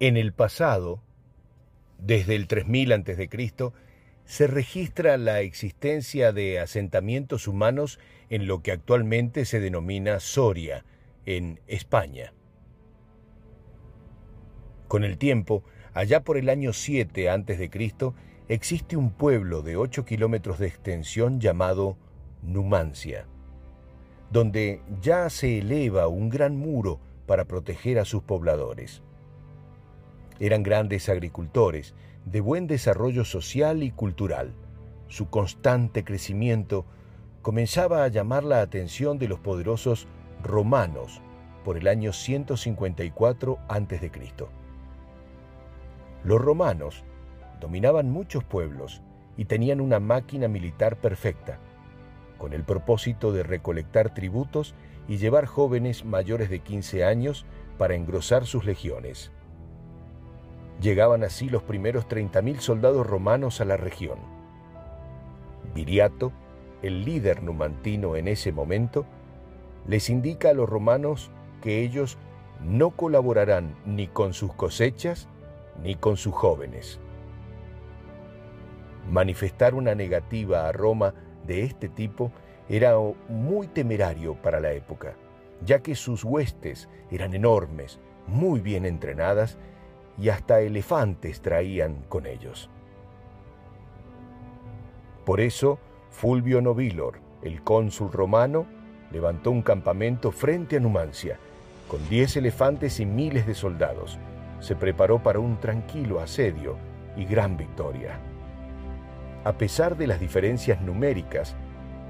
En el pasado, desde el 3000 a.C., se registra la existencia de asentamientos humanos en lo que actualmente se denomina Soria, en España. Con el tiempo, allá por el año 7 a.C., existe un pueblo de 8 kilómetros de extensión llamado Numancia, donde ya se eleva un gran muro para proteger a sus pobladores. Eran grandes agricultores, de buen desarrollo social y cultural. Su constante crecimiento comenzaba a llamar la atención de los poderosos romanos por el año 154 a.C. Los romanos dominaban muchos pueblos y tenían una máquina militar perfecta, con el propósito de recolectar tributos y llevar jóvenes mayores de 15 años para engrosar sus legiones. Llegaban así los primeros 30.000 soldados romanos a la región. Viriato, el líder numantino en ese momento, les indica a los romanos que ellos no colaborarán ni con sus cosechas ni con sus jóvenes. Manifestar una negativa a Roma de este tipo era muy temerario para la época, ya que sus huestes eran enormes, muy bien entrenadas y hasta elefantes traían con ellos. Por eso, Fulvio Novilor, el cónsul romano, levantó un campamento frente a Numancia, con diez elefantes y miles de soldados. Se preparó para un tranquilo asedio y gran victoria. A pesar de las diferencias numéricas,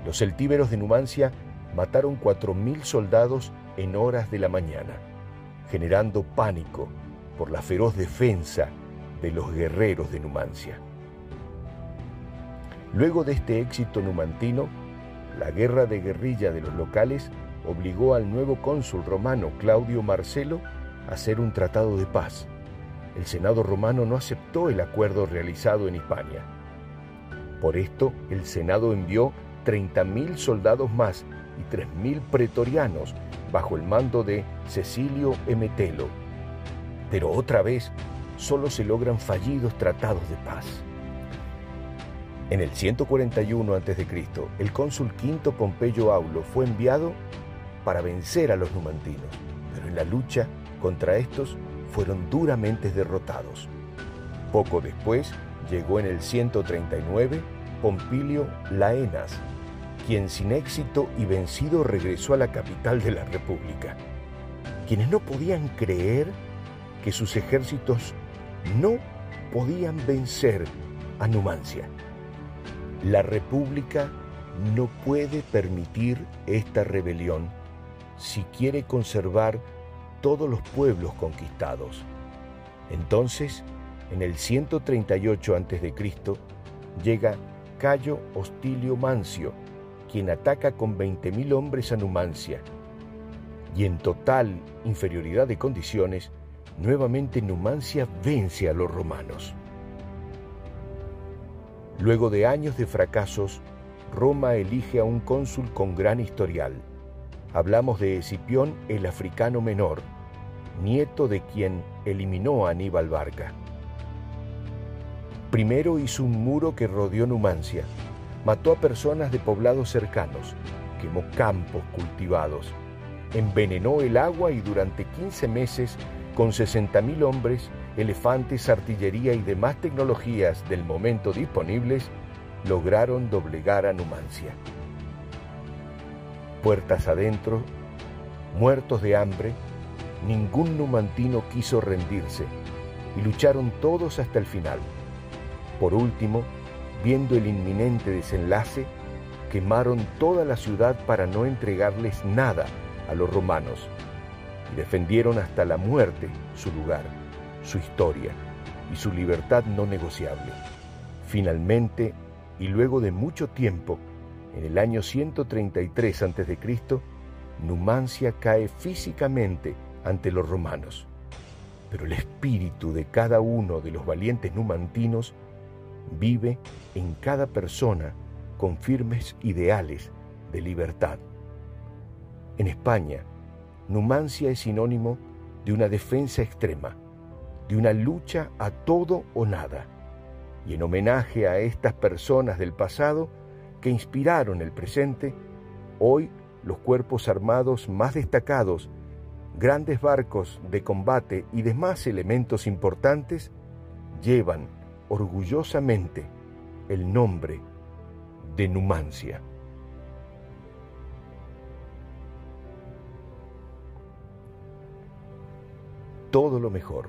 los celtíberos de Numancia mataron cuatro mil soldados en horas de la mañana, generando pánico por la feroz defensa de los guerreros de Numancia. Luego de este éxito numantino, la guerra de guerrilla de los locales obligó al nuevo cónsul romano Claudio Marcelo a hacer un tratado de paz. El Senado romano no aceptó el acuerdo realizado en Hispania. Por esto, el Senado envió 30.000 soldados más y 3.000 pretorianos bajo el mando de Cecilio Emetelo, pero otra vez solo se logran fallidos tratados de paz. En el 141 a.C., el cónsul Quinto Pompeyo Aulo fue enviado para vencer a los numantinos, pero en la lucha contra estos fueron duramente derrotados. Poco después llegó en el 139 Pompilio Laenas, quien sin éxito y vencido regresó a la capital de la República. Quienes no podían creer que sus ejércitos no podían vencer a Numancia. La República no puede permitir esta rebelión si quiere conservar todos los pueblos conquistados. Entonces, en el 138 a.C., llega Cayo Hostilio Mancio, quien ataca con 20.000 hombres a Numancia, y en total inferioridad de condiciones, nuevamente Numancia vence a los romanos. Luego de años de fracasos, Roma elige a un cónsul con gran historial. Hablamos de Escipión el africano menor, nieto de quien eliminó a Aníbal Barca. Primero hizo un muro que rodeó Numancia, mató a personas de poblados cercanos, quemó campos cultivados, envenenó el agua y durante 15 meses con 60.000 hombres, elefantes, artillería y demás tecnologías del momento disponibles, lograron doblegar a Numancia. Puertas adentro, muertos de hambre, ningún numantino quiso rendirse y lucharon todos hasta el final. Por último, viendo el inminente desenlace, quemaron toda la ciudad para no entregarles nada a los romanos y defendieron hasta la muerte su lugar, su historia y su libertad no negociable. Finalmente, y luego de mucho tiempo, en el año 133 a.C., Numancia cae físicamente ante los romanos, pero el espíritu de cada uno de los valientes numantinos vive en cada persona con firmes ideales de libertad. En España, Numancia es sinónimo de una defensa extrema, de una lucha a todo o nada. Y en homenaje a estas personas del pasado que inspiraron el presente, hoy los cuerpos armados más destacados, grandes barcos de combate y demás elementos importantes llevan orgullosamente el nombre de Numancia. Todo lo mejor